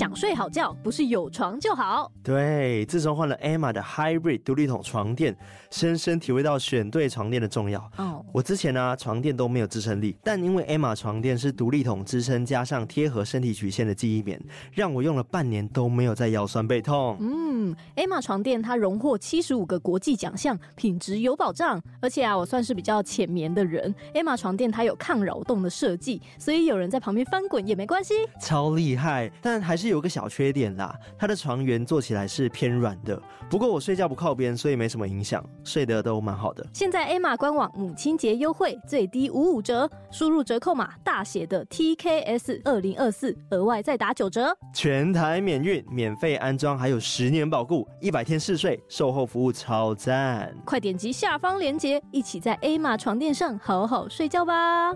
想睡好觉，不是有床就好。对，自从换了 Emma 的 Hybrid 独立筒床垫，深深体会到选对床垫的重要。哦，我之前呢、啊、床垫都没有支撑力，但因为 Emma 床垫是独立筒支撑，加上贴合身体曲线的记忆棉，让我用了半年都没有再腰酸背痛。嗯，Emma 床垫它荣获七十五个国际奖项，品质有保障。而且啊，我算是比较浅眠的人，Emma 床垫它有抗扰动的设计，所以有人在旁边翻滚也没关系。超厉害，但还是有个小缺点啦，它的床缘做起来是偏软的。不过我睡觉不靠边，所以没什么影响，睡得都蛮好的。现在 Emma 官网母亲节优惠，最低五五折，输入折扣码大写的 TKS 二零二四，额外再打九折，全台免运，免费安装，还有十年保固，一百天试睡，售后服务超赞。快点击下方链接，一起在 Emma 床垫上好好睡觉吧。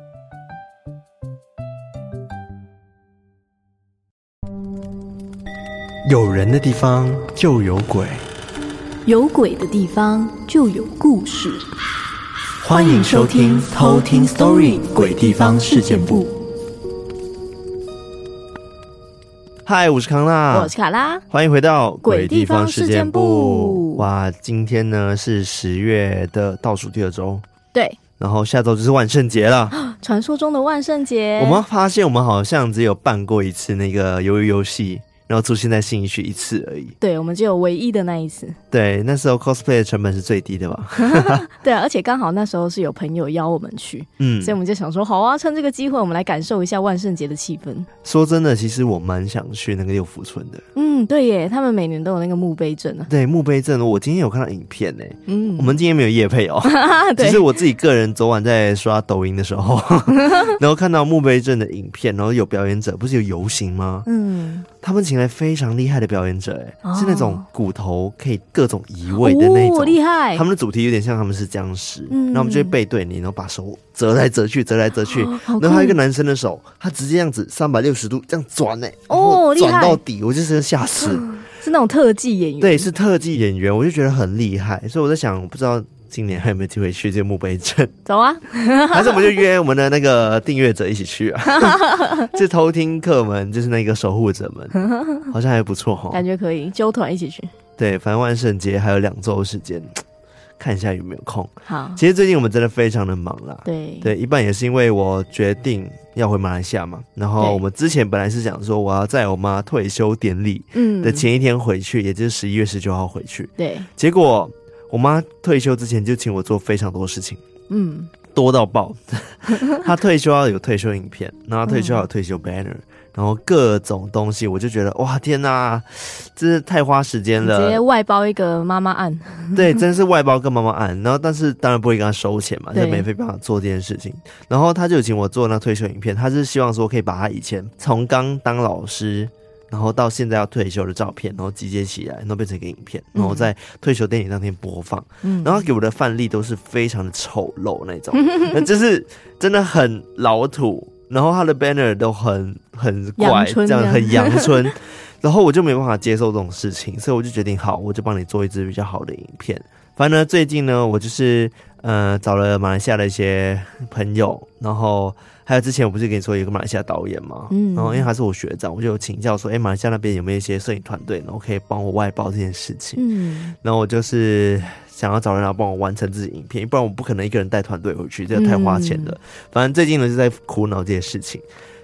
有人的地方就有鬼，有鬼的地方就有故事。欢迎收听《偷听 Story 鬼地方事件簿》。嗨，我是康纳，我是卡拉，欢迎回到《鬼地方事件簿》。哇，今天呢是十月的倒数第二周，对，然后下周就是万圣节了，传说中的万圣节。我们发现我们好像只有办过一次那个鱿鱼游戏。然后出现在信义区一次而已，对，我们只有唯一的那一次。对，那时候 cosplay 的成本是最低的吧？对啊，而且刚好那时候是有朋友邀我们去，嗯，所以我们就想说，好啊，趁这个机会，我们来感受一下万圣节的气氛。说真的，其实我蛮想去那个六福村的。嗯，对耶，他们每年都有那个墓碑镇啊。对，墓碑镇，我今天有看到影片呢。嗯，我们今天没有夜配哦，其实我自己个人昨晚在刷抖音的时候，然后看到墓碑镇的影片，然后有表演者，不是有游行吗？嗯。他们请来非常厉害的表演者，哎、哦，是那种骨头可以各种移位的那种，厉害。他们的主题有点像他们是僵尸，嗯，然后我们就会背对你，然后把手折来折去，折来折去。哦、然后还有一个男生的手，他直接这样子三百六十度这样转，哎，哦，转到底，我就是吓死。是那种特技演员，对，是特技演员，我就觉得很厉害。所以我在想，不知道。今年还有没有机会去这个墓碑镇？走啊！还是我们就约我们的那个订阅者一起去啊？就偷听客们，就是那个守护者们，好像还不错哈。感觉可以揪团一起去。对，反正万圣节还有两周时间，看一下有没有空。好，其实最近我们真的非常的忙啦。对对，一半也是因为我决定要回马来西亚嘛。然后我们之前本来是想说，我要在我妈退休典礼的前一天回去，嗯、也就是十一月十九号回去。对，结果。我妈退休之前就请我做非常多事情，嗯，多到爆。她退休要有退休影片，然后退休要有退休 banner，嗯，然后各种东西，我就觉得哇天哪，真是太花时间了。直接外包一个妈妈案，对，真是外包个妈妈案。然后但是当然不会跟她收钱嘛，就免费帮她做这件事情。然后她就请我做那退休影片，她是希望说可以把她以前从刚当老师。然后到现在要退休的照片，然后集结起来，然后变成一个影片，然后在退休典礼当天播放。嗯，然后给我的范例都是非常的丑陋那种，那就是真的很老土。然后他的 banner 都很很怪，这样很阳 春。然后我就没办法接受这种事情，所以我就决定，好，我就帮你做一支比较好的影片。反正呢，最近呢，我就是呃找了马来西亚的一些朋友，然后。还有之前我不是跟你说有一个马来西亚导演嘛？嗯，然后因为他是我学长，我就有请教说，哎、欸，马来西亚那边有没有一些摄影团队，然后可以帮我外包这件事情。嗯，然后我就是想要找人来帮我完成自己影片，不然我不可能一个人带团队回去，这个太花钱了。嗯、反正最近呢就在苦恼这件事情。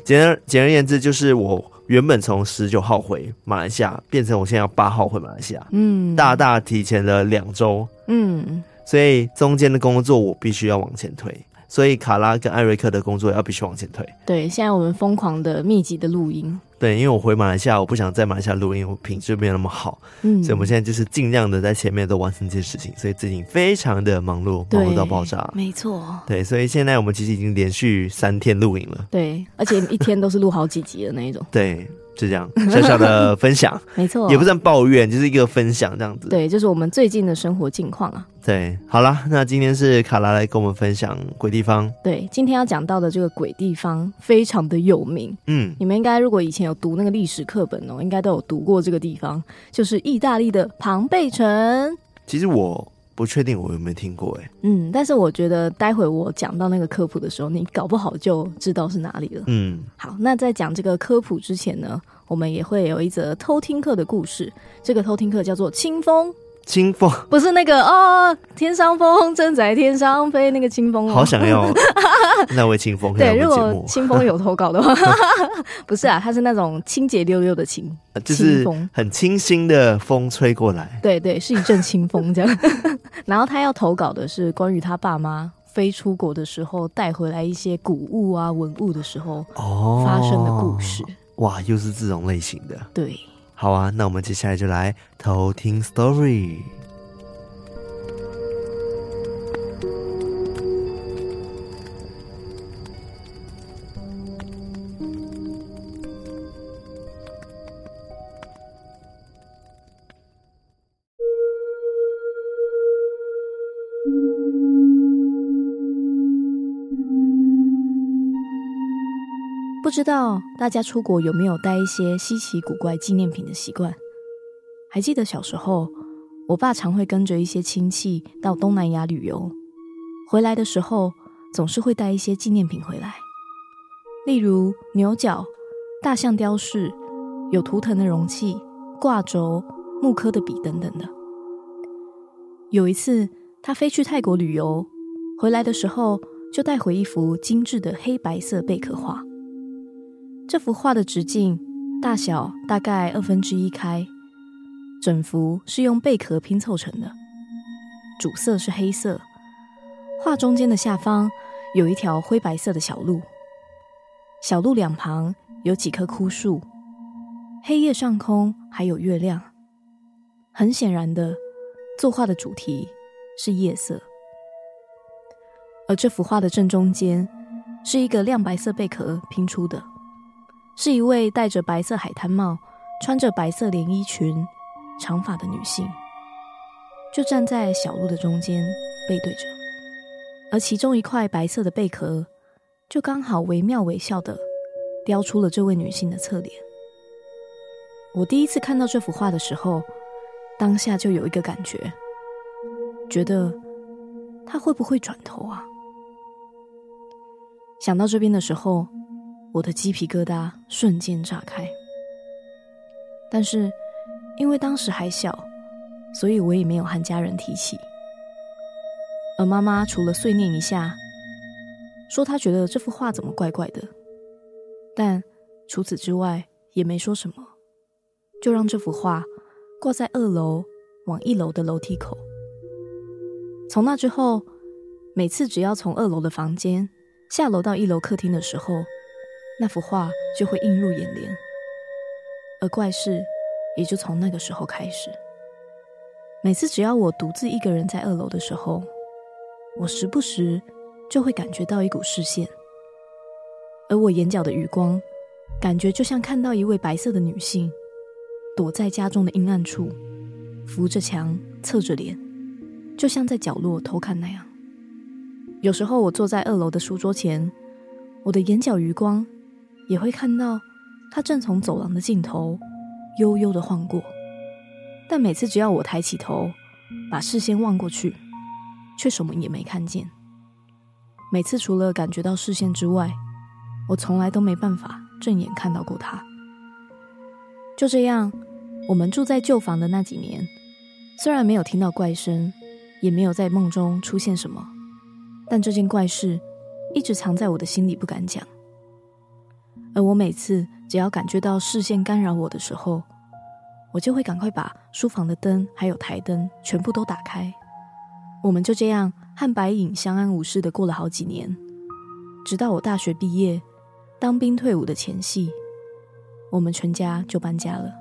简而简而言之，就是我原本从十九号回马来西亚，变成我现在要八号回马来西亚，嗯，大大提前了两周，嗯，所以中间的工作我必须要往前推。所以卡拉跟艾瑞克的工作要必须往前推。对，现在我们疯狂的密集的录音。对，因为我回马来西亚，我不想在马来西亚录音，我品质没有那么好。嗯，所以我们现在就是尽量的在前面都完成这些事情，所以最近非常的忙碌，忙碌到爆炸。没错。对，所以现在我们其实已经连续三天录影了。对，而且一天都是录好几集的那一种。对。是这样小小的分享，没错，也不算抱怨，就是一个分享这样子。对，就是我们最近的生活近况啊。对，好啦，那今天是卡拉来跟我们分享鬼地方。对，今天要讲到的这个鬼地方非常的有名。嗯，你们应该如果以前有读那个历史课本哦，应该都有读过这个地方，就是意大利的庞贝城。其实我。不确定我有没有听过哎、欸，嗯，但是我觉得待会我讲到那个科普的时候，你搞不好就知道是哪里了。嗯，好，那在讲这个科普之前呢，我们也会有一则偷听课的故事。这个偷听课叫做清风。清风不是那个哦，天上风正在天上飞那个清风，好想要 那位清风。对，如果清风有投稿的话，不是啊，他是那种清洁溜溜的清，就是很清新的风吹过来。对对，是一阵清风这样。然后他要投稿的是关于他爸妈飞出国的时候带回来一些古物啊文物的时候哦发生的故事。哇，又是这种类型的。对。好啊，那我们接下来就来偷听 story。不知道大家出国有没有带一些稀奇古怪纪念品的习惯？还记得小时候，我爸常会跟着一些亲戚到东南亚旅游，回来的时候总是会带一些纪念品回来，例如牛角、大象雕饰、有图腾的容器、挂轴、木刻的笔等等的。有一次，他飞去泰国旅游，回来的时候就带回一幅精致的黑白色贝壳画。这幅画的直径大小大概二分之一开，整幅是用贝壳拼凑成的，主色是黑色。画中间的下方有一条灰白色的小路，小路两旁有几棵枯树，黑夜上空还有月亮。很显然的，作画的主题是夜色。而这幅画的正中间是一个亮白色贝壳拼出的。是一位戴着白色海滩帽、穿着白色连衣裙、长发的女性，就站在小路的中间，背对着，而其中一块白色的贝壳，就刚好惟妙惟肖的雕出了这位女性的侧脸。我第一次看到这幅画的时候，当下就有一个感觉，觉得她会不会转头啊？想到这边的时候。我的鸡皮疙瘩瞬间炸开，但是因为当时还小，所以我也没有和家人提起。而妈妈除了碎念一下，说她觉得这幅画怎么怪怪的，但除此之外也没说什么，就让这幅画挂在二楼往一楼的楼梯口。从那之后，每次只要从二楼的房间下楼到一楼客厅的时候，那幅画就会映入眼帘，而怪事也就从那个时候开始。每次只要我独自一个人在二楼的时候，我时不时就会感觉到一股视线，而我眼角的余光，感觉就像看到一位白色的女性，躲在家中的阴暗处，扶着墙，侧着脸，就像在角落偷看那样。有时候我坐在二楼的书桌前，我的眼角余光。也会看到他正从走廊的尽头悠悠的晃过，但每次只要我抬起头，把视线望过去，却什么也没看见。每次除了感觉到视线之外，我从来都没办法正眼看到过他。就这样，我们住在旧房的那几年，虽然没有听到怪声，也没有在梦中出现什么，但这件怪事一直藏在我的心里，不敢讲。而我每次只要感觉到视线干扰我的时候，我就会赶快把书房的灯还有台灯全部都打开。我们就这样和白影相安无事的过了好几年，直到我大学毕业、当兵退伍的前夕，我们全家就搬家了。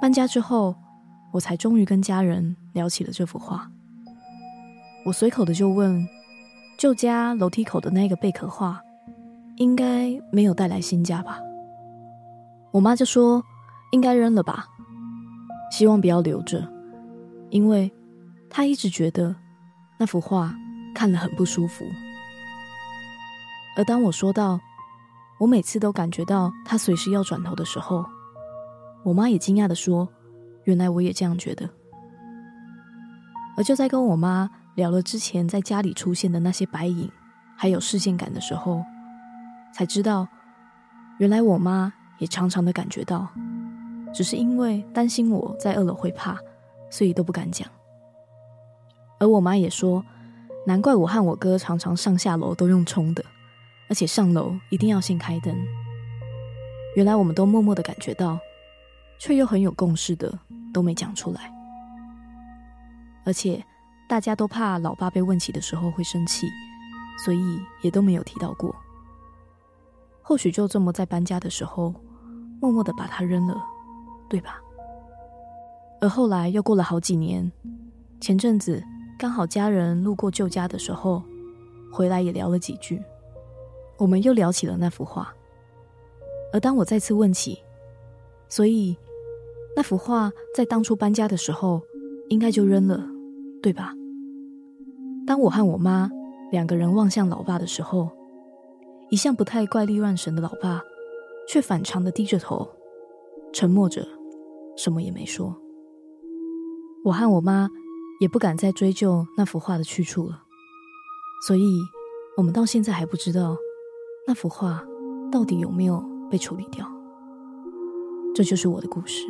搬家之后，我才终于跟家人聊起了这幅画。我随口的就问：旧家楼梯口的那个贝壳画，应该没有带来新家吧？我妈就说应该扔了吧，希望不要留着，因为她一直觉得那幅画看了很不舒服。而当我说到我每次都感觉到她随时要转头的时候，我妈也惊讶地说：“原来我也这样觉得。”而就在跟我妈聊了之前在家里出现的那些白影，还有视线感的时候。才知道，原来我妈也常常的感觉到，只是因为担心我在二楼会怕，所以都不敢讲。而我妈也说，难怪我和我哥常常上下楼都用冲的，而且上楼一定要先开灯。原来我们都默默的感觉到，却又很有共识的都没讲出来。而且大家都怕老爸被问起的时候会生气，所以也都没有提到过。或许就这么在搬家的时候，默默的把它扔了，对吧？而后来又过了好几年，前阵子刚好家人路过旧家的时候，回来也聊了几句，我们又聊起了那幅画。而当我再次问起，所以那幅画在当初搬家的时候应该就扔了，对吧？当我和我妈两个人望向老爸的时候，一向不太怪力乱神的老爸，却反常的低着头，沉默着，什么也没说。我和我妈也不敢再追究那幅画的去处了，所以我们到现在还不知道那幅画到底有没有被处理掉。这就是我的故事。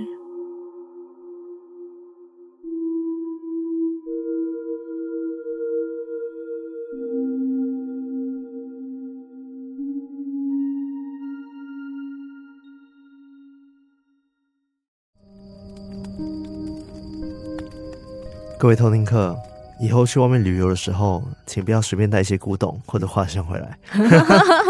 各位偷听客，以后去外面旅游的时候，请不要随便带一些古董或者画像回来。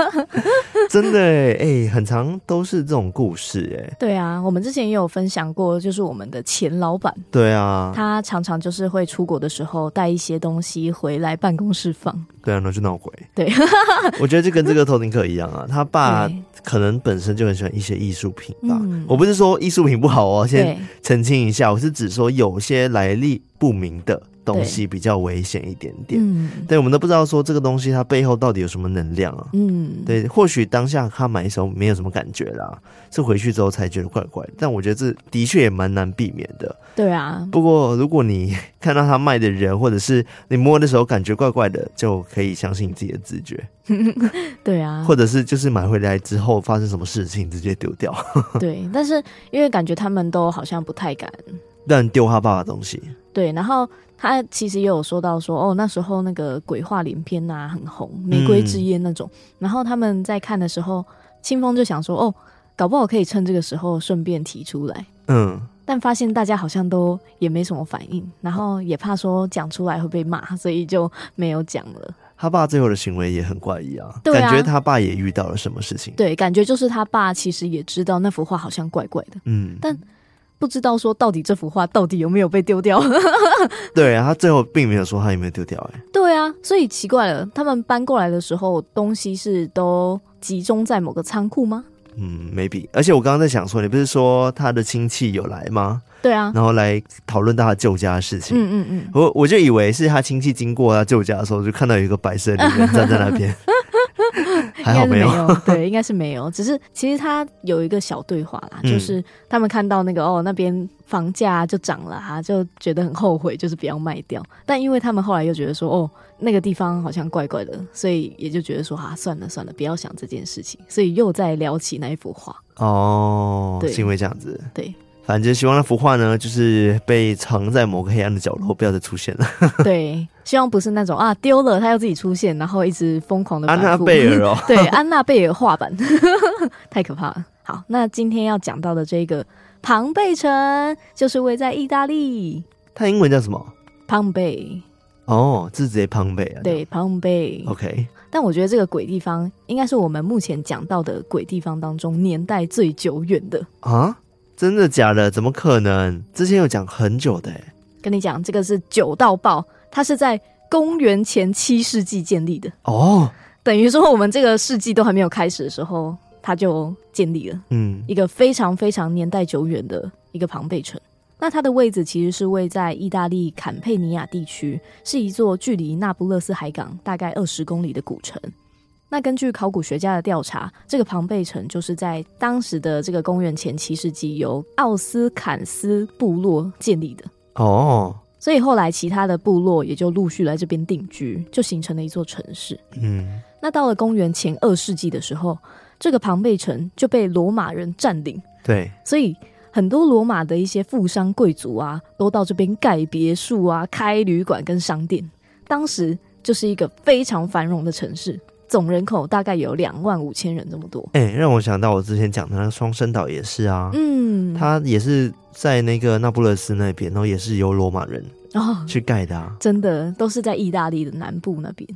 真的哎、欸，很长都是这种故事哎。对啊，我们之前也有分享过，就是我们的前老板。对啊，他常常就是会出国的时候带一些东西回来办公室放。对啊，那就闹鬼。对，我觉得就跟这个偷听客一样啊，他爸可能本身就很喜欢一些艺术品吧。我不是说艺术品不好哦，先澄清一下，我是指说有些来历不明的。东西比较危险一点点，嗯，对，我们都不知道说这个东西它背后到底有什么能量啊，嗯，对，或许当下他买的时候没有什么感觉啦，是回去之后才觉得怪怪的，但我觉得这的确也蛮难避免的，对啊。不过如果你看到他卖的人，或者是你摸的时候感觉怪怪的，就可以相信你自己的直觉，对啊，或者是就是买回来之后发生什么事情直接丢掉，对，但是因为感觉他们都好像不太敢。让丢他爸的东西，对，然后。他其实也有说到说哦，那时候那个鬼话连篇呐，很红，玫瑰之夜那种。嗯、然后他们在看的时候，清风就想说哦，搞不好可以趁这个时候顺便提出来。嗯，但发现大家好像都也没什么反应，然后也怕说讲出来会被骂，所以就没有讲了。他爸最后的行为也很怪异啊，感觉他爸也遇到了什么事情。对，感觉就是他爸其实也知道那幅画好像怪怪的。嗯，但。不知道说到底这幅画到底有没有被丢掉？对啊，他最后并没有说他有没有丢掉哎。对啊，所以奇怪了，他们搬过来的时候东西是都集中在某个仓库吗？嗯，maybe。而且我刚刚在想说，你不是说他的亲戚有来吗？对啊，然后来讨论到他旧家的事情。嗯嗯嗯，我我就以为是他亲戚经过他旧家的时候，就看到有一个白色的人站在那边。还好没有，应该是没有，对，应该是没有。只是其实他有一个小对话啦，嗯、就是他们看到那个哦，那边房价就涨了哈，就觉得很后悔，就是不要卖掉。但因为他们后来又觉得说哦，那个地方好像怪怪的，所以也就觉得说哈、啊，算了算了，不要想这件事情。所以又在聊起那一幅画哦，是因为这样子，对。反正希望那幅画呢，就是被藏在某个黑暗的角落，不要再出现了。对，希望不是那种啊丢了，他要自己出现，然后一直疯狂的。安娜贝尔哦，对，安娜贝尔画板，太可怕了。好，那今天要讲到的这个庞贝城，就是位在意大利。它英文叫什么？庞贝。哦，字直接庞贝啊。对，庞贝。OK。但我觉得这个鬼地方，应该是我们目前讲到的鬼地方当中年代最久远的啊。真的假的？怎么可能？之前有讲很久的。跟你讲，这个是久到爆，它是在公元前七世纪建立的哦。等于说，我们这个世纪都还没有开始的时候，它就建立了。嗯，一个非常非常年代久远的一个庞贝城。那它的位置其实是位在意大利坎佩尼亚地区，是一座距离那不勒斯海港大概二十公里的古城。那根据考古学家的调查，这个庞贝城就是在当时的这个公元前七世纪由奥斯坎斯部落建立的哦，所以后来其他的部落也就陆续来这边定居，就形成了一座城市。嗯，那到了公元前二世纪的时候，这个庞贝城就被罗马人占领。对，所以很多罗马的一些富商贵族啊，都到这边盖别墅啊，开旅馆跟商店。当时就是一个非常繁荣的城市，总人口大概有两万五千人这么多。哎、欸，让我想到我之前讲的那个双生岛也是啊，嗯，它也是在那个那不勒斯那边，然后也是由罗马人哦去盖的啊，真的都是在意大利的南部那边。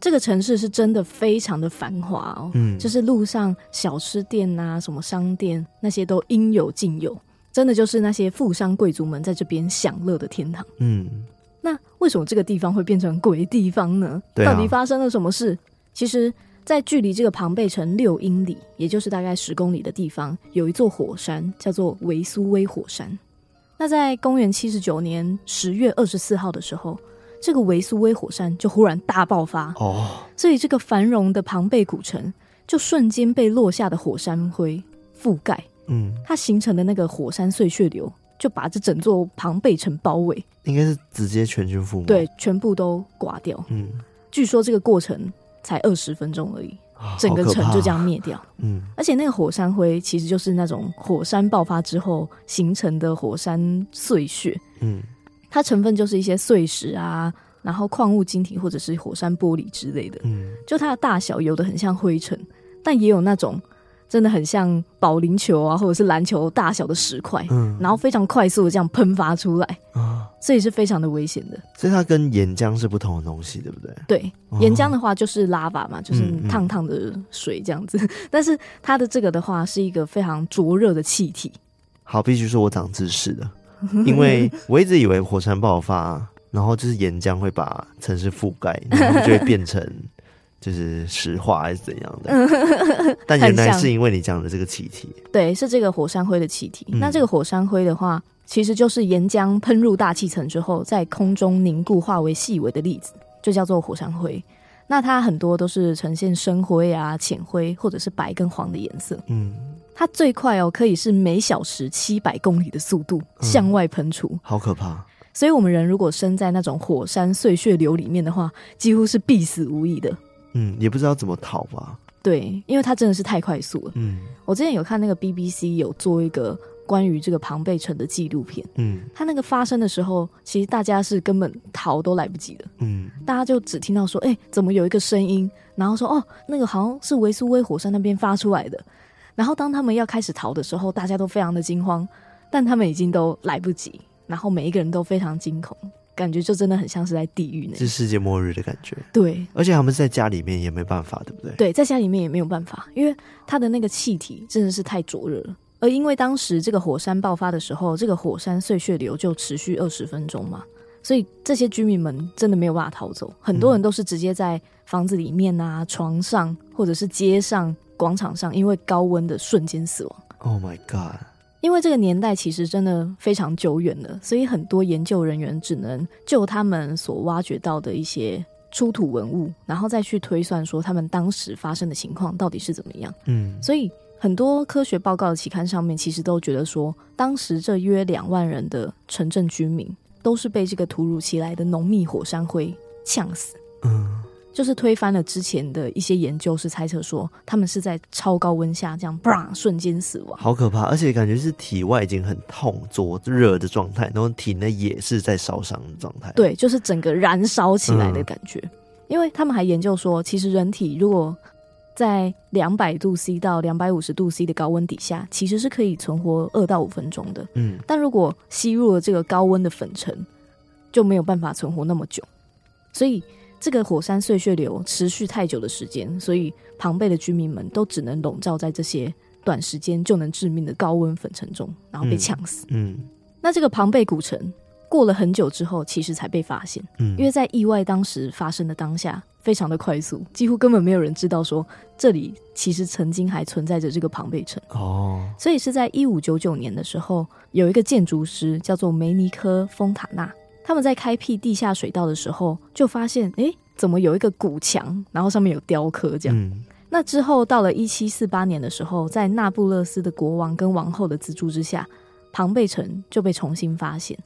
这个城市是真的非常的繁华哦，嗯，就是路上小吃店啊，什么商店那些都应有尽有，真的就是那些富商贵族们在这边享乐的天堂。嗯，那为什么这个地方会变成鬼地方呢？对啊，到底发生了什么事？其实，在距离这个庞贝城六英里，也就是大概十公里的地方，有一座火山叫做维苏威火山。那在公元七十九年十月二十四号的时候。这个维苏威火山就忽然大爆发哦，所以这个繁荣的庞贝古城就瞬间被落下的火山灰覆盖。嗯，它形成的那个火山碎屑流就把这整座庞贝城包围，应该是直接全军覆没。对，全部都挂掉。嗯，据说这个过程才二十分钟而已，哦，整个城就这样灭掉。嗯，而且那个火山灰其实就是那种火山爆发之后形成的火山碎屑。嗯。它成分就是一些碎石啊，然后矿物晶体或者是火山玻璃之类的。嗯，就它的大小有的很像灰尘，但也有那种真的很像保龄球啊或者是篮球大小的石块。嗯，然后非常快速的这样喷发出来啊，所以是非常的危险的。所以它跟岩浆是不同的东西，对不对？对，岩浆的话就是拉法嘛，就是烫烫的水这样子。嗯嗯，但是它的这个的话是一个非常灼热的气体。好，必须说我长知识的。因为我一直以为火山爆发，然后就是岩浆会把城市覆盖，然后就会变成 就是石化还是怎样的。但原来是因为你讲的这个气体，对，是这个火山灰的气体。嗯。那这个火山灰的话，其实就是岩浆喷入大气层之后，在空中凝固化为细微的粒子，就叫做火山灰。那它很多都是呈现深灰啊、浅灰或者是白跟黄的颜色。嗯。它最快哦，可以是每小时七百公里的速度向外喷出。嗯，好可怕！所以，我们人如果生在那种火山碎屑流里面的话，几乎是必死无疑的。嗯，也不知道怎么逃吧？对，因为它真的是太快速了。嗯，我之前有看那个 BBC 有做一个关于这个庞贝城的纪录片。嗯，它那个发生的时候，其实大家是根本逃都来不及的。嗯，大家就只听到说，哎，怎么有一个声音？然后说，哦，那个好像是维苏威火山那边发出来的。然后当他们要开始逃的时候，大家都非常的惊慌，但他们已经都来不及。然后每一个人都非常惊恐，感觉就真的很像是在地狱那，是世界末日的感觉。对，而且他们在家里面也没办法，对不对？对，在家里面也没有办法，因为它的那个气体真的是太灼热了。而因为当时这个火山爆发的时候，这个火山碎屑流就持续二十分钟嘛，所以这些居民们真的没有办法逃走，很多人都是直接在房子里面啊、床上或者是街上。广场上，因为高温的瞬间死亡。Oh my god！因为这个年代其实真的非常久远了，所以很多研究人员只能就他们所挖掘到的一些出土文物，然后再去推算说他们当时发生的情况到底是怎么样。嗯，所以很多科学报告的期刊上面其实都觉得说，当时这约两万人的城镇居民都是被这个突如其来的浓密火山灰呛死。嗯。就是推翻了之前的一些研究，是猜测说他们是在超高温下这样啪瞬间死亡，好可怕！而且感觉是体外已经很痛、灼热的状态，然后体内也是在烧伤的状态。对，就是整个燃烧起来的感觉。嗯。因为他们还研究说，其实人体如果在两百度 C 到两百五十度 C 的高温底下，其实是可以存活二到五分钟的。嗯，但如果吸入了这个高温的粉尘，就没有办法存活那么久。所以。这个火山碎屑流持续太久的时间，所以庞贝的居民们都只能笼罩在这些短时间就能致命的高温粉尘中，然后被呛死。嗯，嗯，那这个庞贝古城过了很久之后，其实才被发现。嗯，因为在意外当时发生的当下，非常的快速，几乎根本没有人知道说这里其实曾经还存在着这个庞贝城。哦，所以是在一五九九年的时候，有一个建筑师叫做梅尼科·丰塔纳。他们在开辟地下水道的时候，就发现，哎，怎么有一个古墙，然后上面有雕刻这样。嗯。那之后到了一七四八年的时候，在那不勒斯的国王跟王后的资助之下，庞贝城就被重新发现。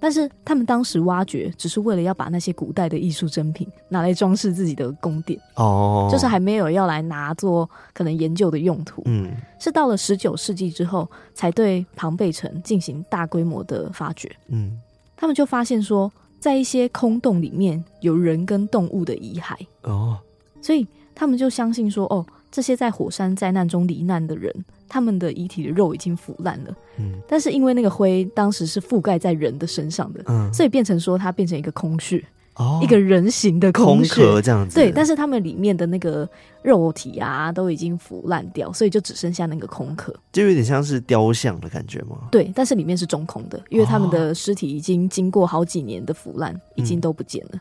但是他们当时挖掘，只是为了要把那些古代的艺术珍品拿来装饰自己的宫殿哦，就是还没有要来拿做可能研究的用途。嗯，是到了十九世纪之后，才对庞贝城进行大规模的发掘。嗯，他们就发现说，在一些空洞里面有人跟动物的遗骸哦，所以他们就相信说，哦，这些在火山灾难中罹难的人。他们的遗体的肉已经腐烂了，嗯，但是因为那个灰当时是覆盖在人的身上的，嗯，所以变成说它变成一个空穴，哦，一个人形的空穴壳这样子，对，但是他们里面的那个肉体啊都已经腐烂掉，所以就只剩下那个空壳，就有点像是雕像的感觉吗？对，但是里面是中空的，因为他们的尸体已经经过好几年的腐烂，哦，已经都不见了，嗯，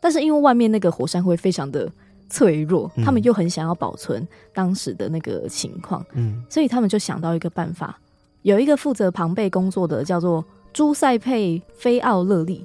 但是因为外面那个火山灰非常的。脆弱，他们又很想要保存当时的那个情况，嗯，所以他们就想到一个办法。有一个负责庞贝工作的叫做朱塞佩·菲奥勒利，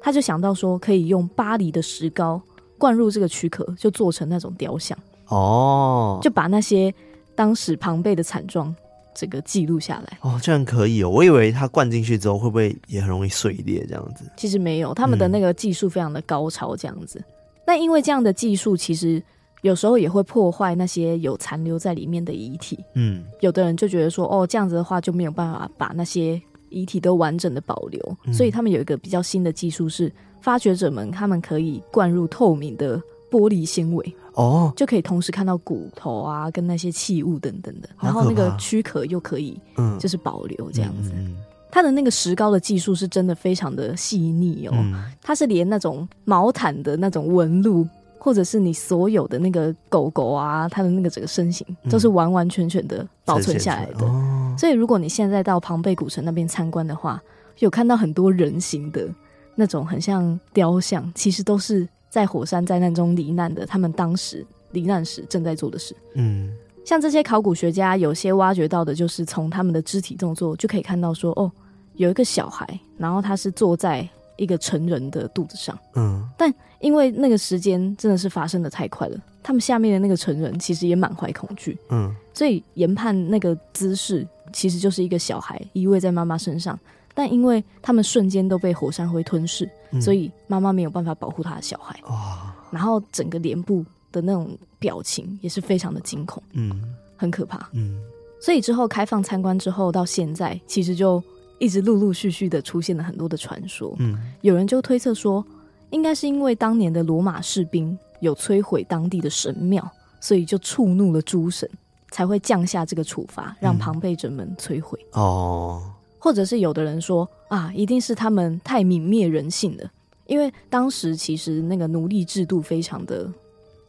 他就想到说可以用巴黎的石膏灌入这个躯壳，就做成那种雕像哦，就把那些当时庞贝的惨状这个记录下来。哦，这样可以哦。我以为他灌进去之后会不会也很容易碎裂这样子？其实没有，他们的那个技术非常的高超，这样子。嗯但因为这样的技术，其实有时候也会破坏那些有残留在里面的遗体。嗯，有的人就觉得说，哦，这样子的话就没有办法把那些遗体都完整的保留。嗯，所以他们有一个比较新的技术是，发掘者们他们可以灌入透明的玻璃纤维，哦，就可以同时看到骨头啊，跟那些器物等等的。然后那个躯壳又可以，嗯，就是保留这样子。嗯嗯嗯它的那个石膏的技术是真的非常的细腻哦，嗯、它是连那种毛毯的那种纹路，或者是你所有的那个狗狗啊，它的那个整个身形，都是完完全全的保存下来的。哦、所以如果你现在到庞贝古城那边参观的话，有看到很多人形的那种很像雕像，其实都是在火山灾难中罹难的，他们当时罹难时正在做的事。嗯，像这些考古学家有些挖掘到的，就是从他们的肢体动作就可以看到说，哦。有一个小孩，然后他是坐在一个成人的肚子上，嗯，但因为那个时间真的是发生的太快了，他们下面的那个成人其实也满怀恐惧，嗯，所以研判那个姿势其实就是一个小孩依偎在妈妈身上，但因为他们瞬间都被火山灰吞噬，嗯，所以妈妈没有办法保护他的小孩，哇，然后整个脸部的那种表情也是非常的惊恐，嗯，很可怕，嗯，所以之后开放参观之后到现在，其实就。一直陆陆续续的出现了很多的传说，嗯，有人就推测说，应该是因为当年的罗马士兵有摧毁当地的神庙，所以就触怒了诸神，才会降下这个处罚，让庞贝者们摧毁。哦，或者是有的人说啊，一定是他们太泯灭人性了，因为当时其实那个奴隶制度非常的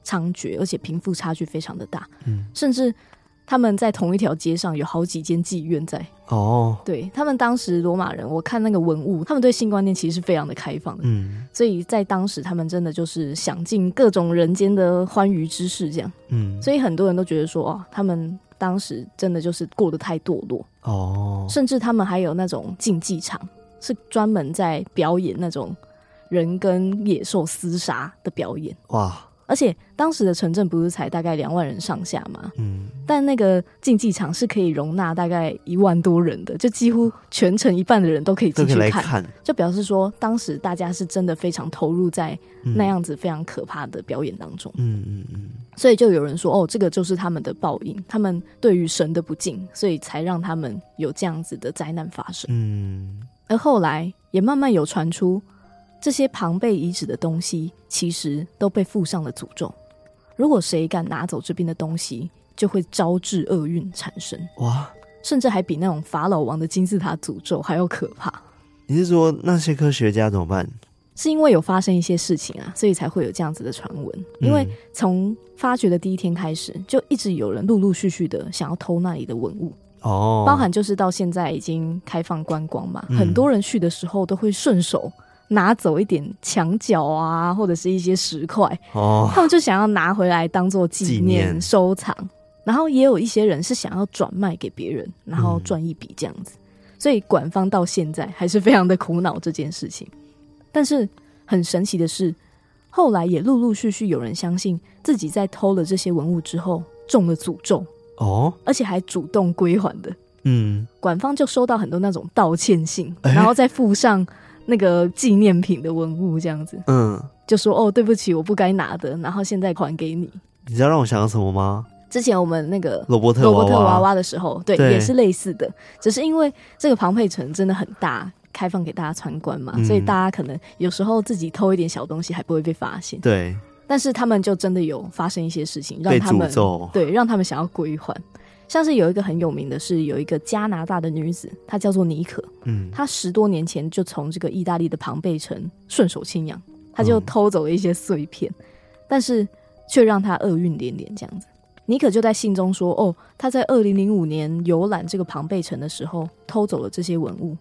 猖獗，而且贫富差距非常的大，嗯，甚至。他们在同一条街上有好几间妓院在。哦，对他们当时罗马人，我看那个文物，他们对性观念其实是非常的开放的，嗯，所以在当时他们真的就是享尽各种人间的欢愉之事，这样，嗯，所以很多人都觉得说，哦，他们当时真的就是过得太堕落。哦，甚至他们还有那种竞技场，是专门在表演那种人跟野兽厮杀的表演，哇。而且当时的城镇不是才大概两万人上下吗？嗯，但那个竞技场是可以容纳大概一万多人的，就几乎全城一半的人都可以进去看，看，就表示说当时大家是真的非常投入在那样子非常可怕的表演当中。嗯嗯嗯，所以就有人说，哦，这个就是他们的报应，他们对于神的不敬，所以才让他们有这样子的灾难发生。嗯，而后来也慢慢有传出。这些庞贝遗址的东西，其实都被附上了诅咒。如果谁敢拿走这边的东西，就会招致厄运产生。哇！甚至还比那种法老王的金字塔诅咒还要可怕。你是说那些科学家怎么办？是因为有发生一些事情啊，所以才会有这样子的传闻。因为从发掘的第一天开始，就一直有人陆陆续续的想要偷那里的文物。哦，包含就是到现在已经开放观光嘛，很多人去的时候都会顺手。拿走一点墙角啊，或者是一些石块，哦，他们就想要拿回来当做纪念收藏。然后也有一些人是想要转卖给别人，然后赚一笔这样子。所以馆方到现在还是非常的苦恼这件事情。但是很神奇的是，后来也陆陆续续有人相信自己在偷了这些文物之后中了诅咒哦，而且还主动归还的。嗯，馆方就收到很多那种道歉信，然后再附上。那个纪念品的文物这样子，嗯，就说哦，对不起，我不该拿的，然后现在还给你。你知道让我想到什么吗？之前我们那个罗伯特罗伯特娃娃的时候，对，对也是类似的，只是因为这个庞佩城真的很大，开放给大家参观嘛，嗯，所以大家可能有时候自己偷一点小东西还不会被发现。对，但是他们就真的有发生一些事情，让他们对，让他们想要归还。像是有一个很有名的是，有一个加拿大的女子，她叫做妮可，嗯，她十多年前就从这个意大利的庞贝城顺手牵羊，她就偷走了一些碎片，嗯、但是却让她厄运连连这样子。妮可就在信中说：“哦，她在二零零五年游览这个庞贝城的时候，偷走了这些文物。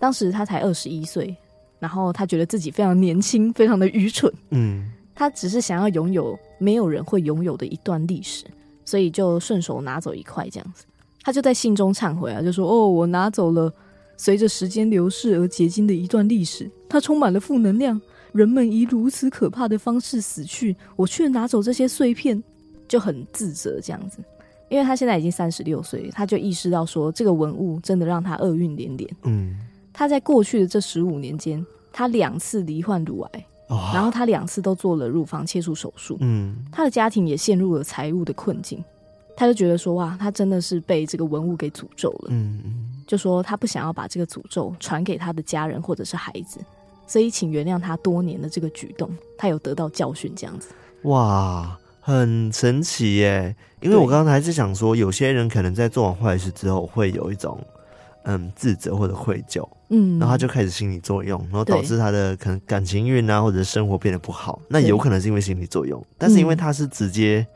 当时她才二十一岁，然后她觉得自己非常年轻，非常的愚蠢。嗯，她只是想要拥有没有人会拥有的一段历史。”所以就顺手拿走一块这样子，他就在信中忏悔啊，就说：“哦，我拿走了随着时间流逝而结晶的一段历史，它充满了负能量，人们以如此可怕的方式死去，我却拿走这些碎片，就很自责这样子。因为他现在已经三十六岁，他就意识到说，这个文物真的让他厄运连连。嗯，他在过去的这十五年间，他两次罹患乳癌。”然后他两次都做了乳房切除手术，嗯，他的家庭也陷入了财务的困境，他就觉得说哇，他真的是被这个文物给诅咒了，嗯嗯，就说他不想要把这个诅咒传给他的家人或者是孩子，所以请原谅他多年的这个举动，他有得到教训这样子，哇，很神奇耶，因为我刚才还是想说，有些人可能在做完坏事之后会有一种。嗯，自责或者愧疚，嗯，然后他就开始心理作用，然后导致他的可能感情运啊，或者生活变得不好。那有可能是因为心理作用，但是因为他是直接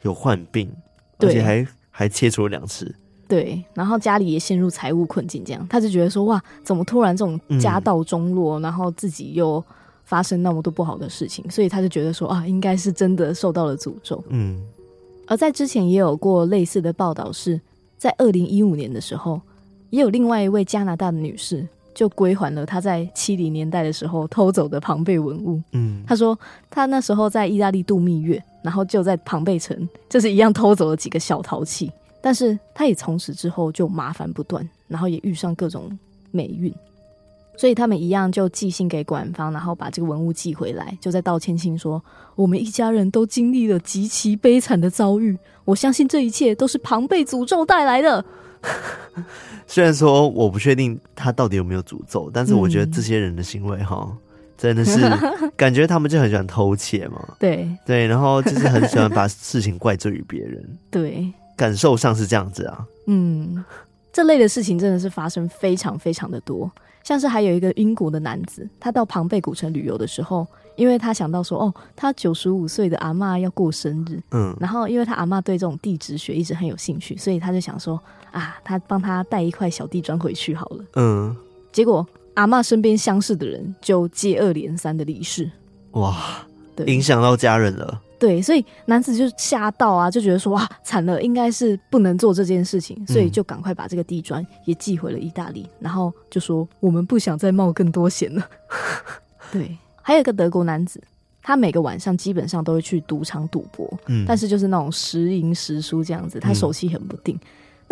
有患病，而且还还切除了两次，对，然后家里也陷入财务困境，这样他就觉得说哇，怎么突然这种家道中落，嗯，然后自己又发生那么多不好的事情，所以他就觉得说啊，应该是真的受到了诅咒。嗯，而在之前也有过类似的报道，是在二零一五年的时候。也有另外一位加拿大的女士，就归还了她在七零年代的时候偷走的庞贝文物。嗯，她说她那时候在意大利度蜜月，然后就在庞贝城，就是一样偷走了几个小陶器。但是她也从此之后就麻烦不断，然后也遇上各种霉运，所以他们一样就寄信给馆方，然后把这个文物寄回来，就在道歉信说：“我们一家人都经历了极其悲惨的遭遇，我相信这一切都是庞贝诅咒带来的。” 虽然说我不确定他到底有没有诅咒，但是我觉得这些人的行为哈、嗯，真的是 感觉他们就很喜欢偷窃嘛。对对，然后就是很喜欢把事情怪罪于别人。对，感受上是这样子啊。嗯，这类的事情真的是发生非常非常的多。像是还有一个英国的男子，他到庞贝古城旅游的时候。因为他想到说，哦，他九十五岁的阿妈要过生日，嗯，然后因为他阿妈对这种地质学一直很有兴趣，所以他就想说，啊，他帮他带一块小地砖回去好了，嗯，结果阿妈身边相识的人就接二连三的离世，哇，对，影响到家人了，对，所以男子就吓到啊，就觉得说，哇，惨了，应该是不能做这件事情，所以就赶快把这个地砖也寄回了意大利，然后就说，我们不想再冒更多险了，对。还有一个德国男子，他每个晚上基本上都会去赌场赌博，嗯，但是就是那种时赢时输这样子，他手气很不定。嗯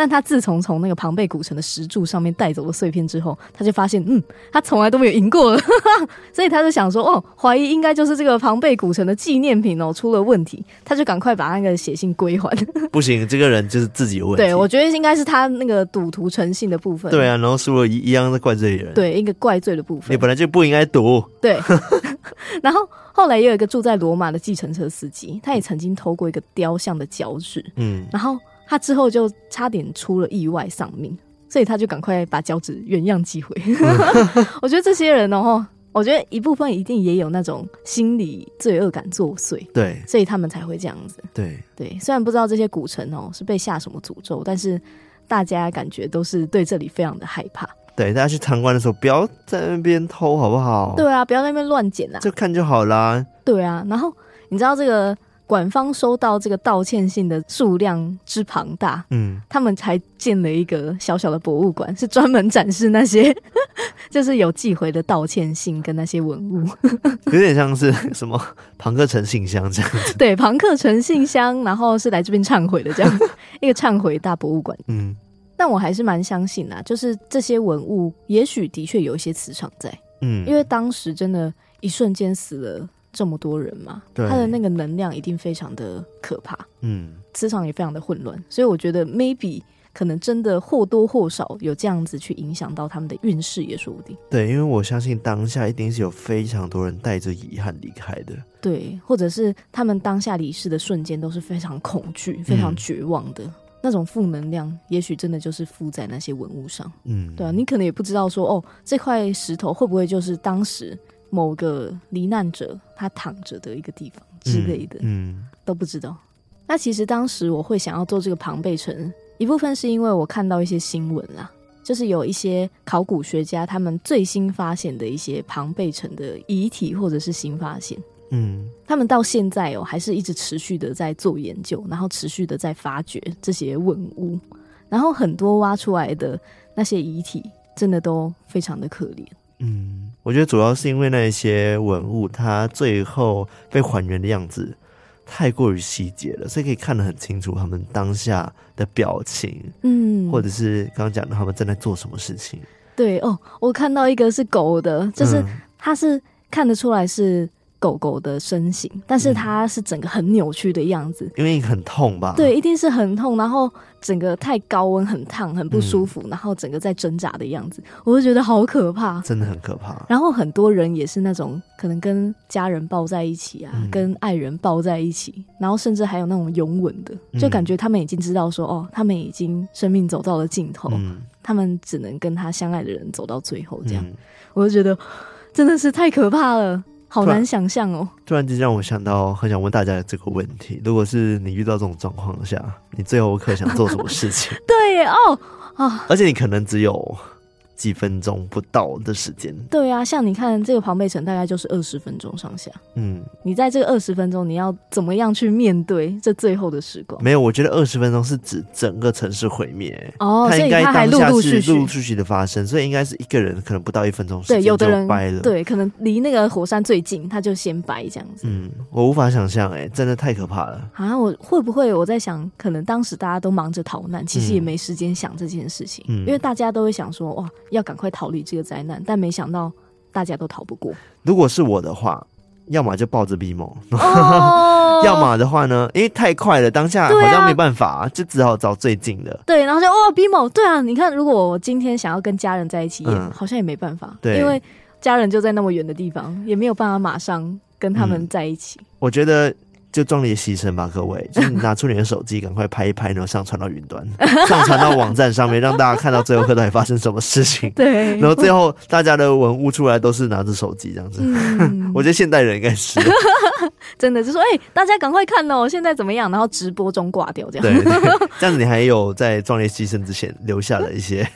但他自从从那个庞贝古城的石柱上面带走了碎片之后，他就发现，嗯，他从来都没有赢过了，所以他就想说，哦，怀疑应该就是这个庞贝古城的纪念品哦出了问题，他就赶快把那个写信归还。不行，这个人就是自己有问题。对，我觉得应该是他那个赌徒诚信的部分。对啊，然后输了一一样的怪罪人。对，一个怪罪的部分。你本来就不应该赌。对。然后后来也有一个住在罗马的计程车司机，他也曾经偷过一个雕像的脚趾。嗯。然后。他之后就差点出了意外丧命，所以他就赶快把脚趾原样寄回。我觉得这些人哦，我觉得一部分一定也有那种心理罪恶感作祟，对，所以他们才会这样子。对对，虽然不知道这些古城哦是被下什么诅咒，但是大家感觉都是对这里非常的害怕。对，大家去参观的时候不要在那边偷，好不好？对啊，不要在那边乱捡啊，就看就好啦。对啊，然后你知道这个。馆方收到这个道歉信的数量之庞大，嗯，他们才建了一个小小的博物馆，是专门展示那些 就是有寄回的道歉信跟那些文物，有点像是什么庞克城信箱这样子。对，庞克城信箱，然后是来这边忏悔的这样 一个忏悔大博物馆。嗯，但我还是蛮相信啊，就是这些文物也许的确有一些磁场在。嗯，因为当时真的，一瞬间死了这么多人嘛，对，他的那个能量一定非常的可怕，嗯，磁场也非常的混乱，所以我觉得 maybe 可能真的或多或少有这样子去影响到他们的运势也说不定。对，因为我相信当下一定是有非常多人带着遗憾离开的，对，或者是他们当下离世的瞬间都是非常恐惧、非常绝望的。嗯那种负能量，也许真的就是附在那些文物上。嗯，对啊，你可能也不知道说，哦，这块石头会不会就是当时某个罹难者他躺着的一个地方之类的。嗯，嗯，都不知道。那其实当时我会想要做这个庞贝城，一部分是因为我看到一些新闻啦，就是有一些考古学家他们最新发现的一些庞贝城的遗体或者是新发现。嗯，他们到现在哦，还是一直持续的在做研究，然后持续的在发掘这些文物，然后很多挖出来的那些遗体，真的都非常的可怜。嗯，我觉得主要是因为那些文物，它最后被还原的样子太过于细节了，所以可以看得很清楚他们当下的表情，嗯，或者是刚刚讲的他们正在做什么事情。对哦，我看到一个是狗的，就是它是看得出来是。狗狗的身形，但是它是整个很扭曲的样子，因为很痛吧？对，一定是很痛，然后整个太高温，很烫，很不舒服，嗯、然后整个在挣扎的样子，我就觉得好可怕，真的很可怕。然后很多人也是那种可能跟家人抱在一起啊，嗯、跟爱人抱在一起，然后甚至还有那种拥吻的，就感觉他们已经知道说，哦，他们已经生命走到了尽头，嗯、他们只能跟他相爱的人走到最后，这样，嗯、我就觉得真的是太可怕了。好难想象哦！突然间让我想到，很想问大家这个问题：如果是你遇到这种状况下，你最后一刻想做什么事情？对耶，哦啊！而且你可能只有。几分钟不到的时间，对啊，像你看这个庞贝城大概就是二十分钟上下。嗯，你在这个二十分钟，你要怎么样去面对这最后的时光？没有，我觉得二十分钟是指整个城市毁灭哦，它应该当下是陆陆续续、陆陆续续的发生，所以应该是一个人可能不到一分钟时间，对，有的人掰了，对，可能离那个火山最近，他就先掰这样子。嗯，我无法想象，哎，真的太可怕了。啊，我会不会我在想，可能当时大家都忙着逃难，其实也没时间想这件事情，嗯，因为大家都会想说，哇，要赶快逃离。这个灾难，但没想到大家都逃不过。如果是我的话，要么就抱着 BMO，、oh! 要么的话呢，因为太快了，当下好像没办法，啊、就只好找最近的。对，然后就哦，BMO，对啊，你看，如果我今天想要跟家人在一起也，嗯、好像也没办法，对，因为家人就在那么远的地方，也没有办法马上跟他们在一起。嗯、我觉得。就壮烈牺牲吧，各位！就是拿出你的手机，赶快拍一拍，然后上传到云端，上传到网站上面，让大家看到最后刻到底发生什么事情。对，然后最后大家的文物出来都是拿着手机这样子。嗯、我觉得现代人应该是真的，就说哎、欸，大家赶快看哦，现在怎么样？然后直播中挂掉这样。对，对，这样子你还有在壮烈牺牲之前留下了一些。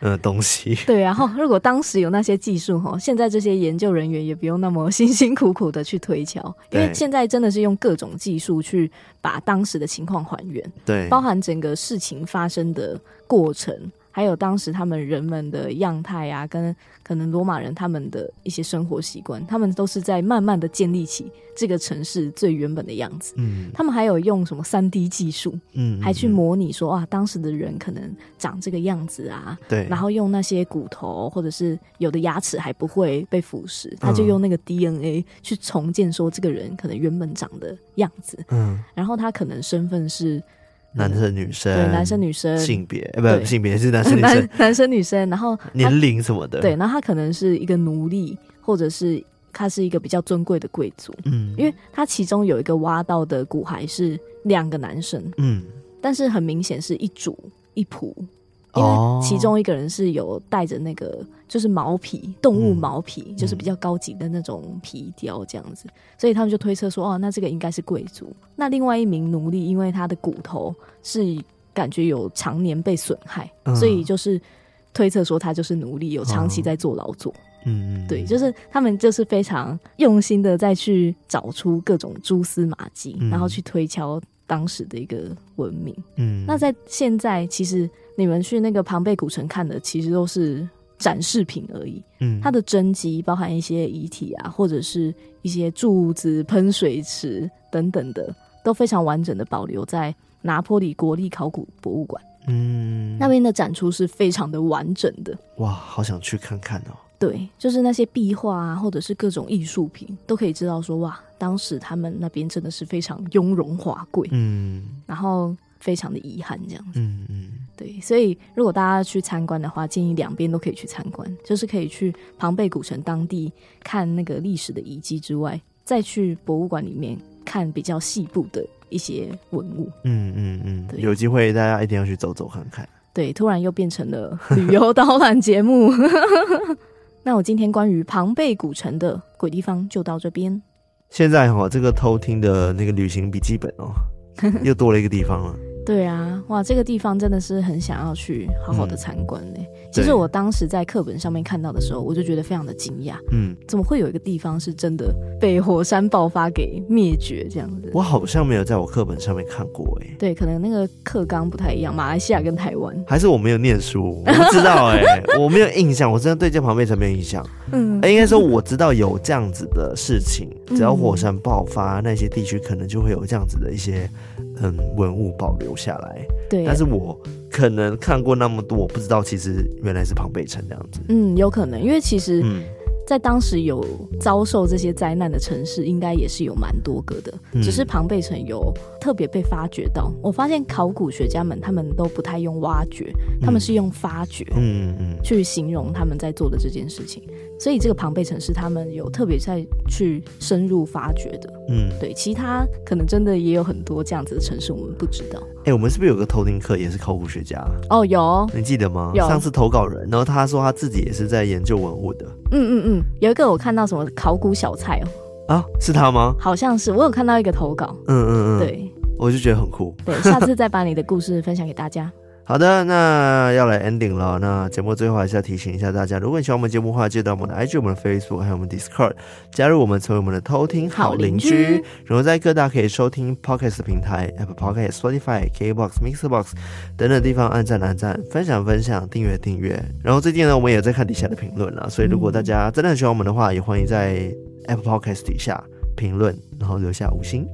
呃，东西对，然后如果当时有那些技术哈，现在这些研究人员也不用那么辛辛苦苦的去推敲，因为现在真的是用各种技术去把当时的情况还原，对，包含整个事情发生的过程。还有当时他们人们的样态啊，跟可能罗马人他们的一些生活习惯，他们都是在慢慢的建立起这个城市最原本的样子。嗯，他们还有用什么三 D 技术，嗯，还去模拟说啊，当时的人可能长这个样子啊，对，然后用那些骨头或者是有的牙齿还不会被腐蚀，他就用那个 DNA 去重建说这个人可能原本长的样子。嗯，然后他可能身份是。男生女生，对，男生女生。性别，呃，不，性别是男生女生，男生女生，然后年龄什么的，对，然后他可能是一个奴隶，或者是他是一个比较尊贵的贵族，嗯，因为他其中有一个挖到的骨骸是两个男生，嗯，但是很明显是一主一仆。因为其中一个人是有带着那个，就是毛皮动物毛皮，嗯、就是比较高级的那种皮雕这样子，嗯、所以他们就推测说，哦，那这个应该是贵族。那另外一名奴隶，因为他的骨头是感觉有常年被损害，嗯、所以就是推测说他就是奴隶，有长期在做劳作。嗯，对，就是他们就是非常用心的再去找出各种蛛丝马迹，嗯、然后去推敲当时的一个文明。嗯，那在现在其实。你们去那个庞贝古城看的，其实都是展示品而已。嗯，它的真迹包含一些遗体啊，或者是一些柱子、喷水池等等的，都非常完整的保留在拿坡里国立考古博物馆。嗯，那边的展出是非常的完整的。哇，好想去看看哦。对，就是那些壁画啊，或者是各种艺术品，都可以知道说哇，当时他们那边真的是非常雍容华贵，嗯，然后非常的遗憾这样子，嗯嗯，对，所以如果大家去参观的话，建议两边都可以去参观，就是可以去庞贝古城当地看那个历史的遗迹之外，再去博物馆里面看比较细部的一些文物，嗯嗯嗯，有机会大家一定要去走走看看。对，突然又变成了旅游导览节目。那我今天关于庞贝古城的鬼地方就到这边。现在哈，这个偷听的那个旅行笔记本哦，又多了一个地方了。对啊，哇，这个地方真的是很想要去好好的参观呢。嗯、其实我当时在课本上面看到的时候，我就觉得非常的惊讶。嗯，怎么会有一个地方是真的被火山爆发给灭绝这样子？我好像没有在我课本上面看过哎。对，可能那个课纲不太一样，马来西亚跟台湾，还是我没有念书，我不知道哎，我没有印象，我真的对这旁边才没有印象。嗯，哎，应该说我知道有这样子的事情，只要火山爆发，嗯、那些地区可能就会有这样子的一些。嗯，文物保留下来，对，但是我可能看过那么多，我不知道其实原来是庞贝城这样子。嗯，有可能，因为其实，嗯。在当时有遭受这些灾难的城市，应该也是有蛮多个的。嗯、只是庞贝城有特别被发掘到。我发现考古学家们他们都不太用挖掘，他们是用发掘，嗯嗯，去形容他们在做的这件事情。所以这个庞贝城是他们有特别在去深入发掘的。嗯，对，其他可能真的也有很多这样子的城市，我们不知道。哎、欸，我们是不是有个偷听课也是考古学家？哦，有，你记得吗？有上次投稿人，然后他说他自己也是在研究文物的。嗯嗯嗯，有一个我看到什么考古小菜哦，啊，是他吗？好像是，我有看到一个投稿。嗯嗯嗯，对，我就觉得很酷。对，下次再把你的故事分享给大家。好的，那要来 ending 了。那节目最后还是要提醒一下大家，如果你喜欢我们节目的话，记得我们的 IG、我们的 Facebook 还有我们 Discord 加入我们，成为我们的偷听好邻居。然后在各大可以收听 Podcast 平台，Apple Podcast、Spotify、KBox、Mixbox 等等地方按赞按赞、分享分享、订阅订阅。然后最近呢，我们也在看底下的评论了，所以如果大家真的很喜欢我们的话，也欢迎在 Apple Podcast 底下评论，然后留下五星。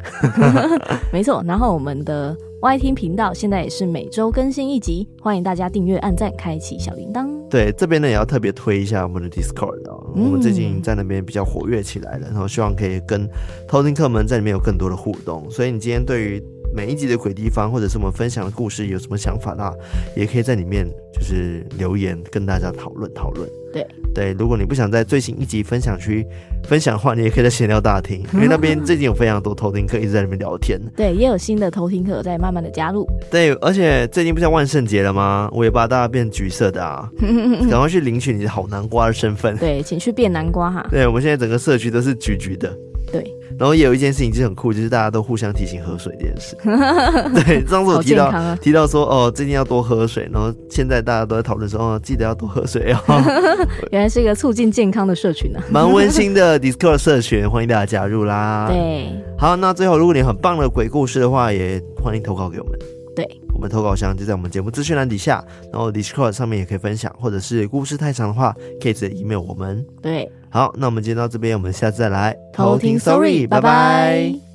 没错，然后我们的。Y T 频道现在也是每周更新一集，欢迎大家订阅、按赞、开启小铃铛。对，这边呢也要特别推一下我们的 Discord 哦，嗯、我们最近在那边比较活跃起来了，然后希望可以跟偷听客们在里面有更多的互动。所以你今天对于每一集的鬼地方，或者是我们分享的故事有什么想法的话，也可以在里面就是留言跟大家讨论讨论。对对，如果你不想在最新一集分享区分享的话，你也可以在闲聊大厅，因为那边最近有非常多偷听客一直在那边聊天。对，也有新的偷听客在慢慢的加入。对，而且最近不是万圣节了吗？我也把大家变橘色的啊，赶快去领取你的好南瓜的身份。对，请去变南瓜哈。对，我们现在整个社区都是橘橘的。对，然后也有一件事情就很酷，就是大家都互相提醒喝水这件事。对，上次我提到、啊、提到说哦，最近要多喝水，然后现在大家都在讨论说哦，记得要多喝水哦。原来是一个促进健康的社群呢、啊，蛮温馨的 Discord 社群，欢迎大家加入啦。对，好，那最后如果你很棒的鬼故事的话，也欢迎投稿给我们。对，我们投稿箱就在我们节目资讯栏底下，然后 Discord 上面也可以分享，或者是故事太长的话，可以直接 email 我们。对，好，那我们今天到这边，我们下次再来偷听，Sorry，拜拜。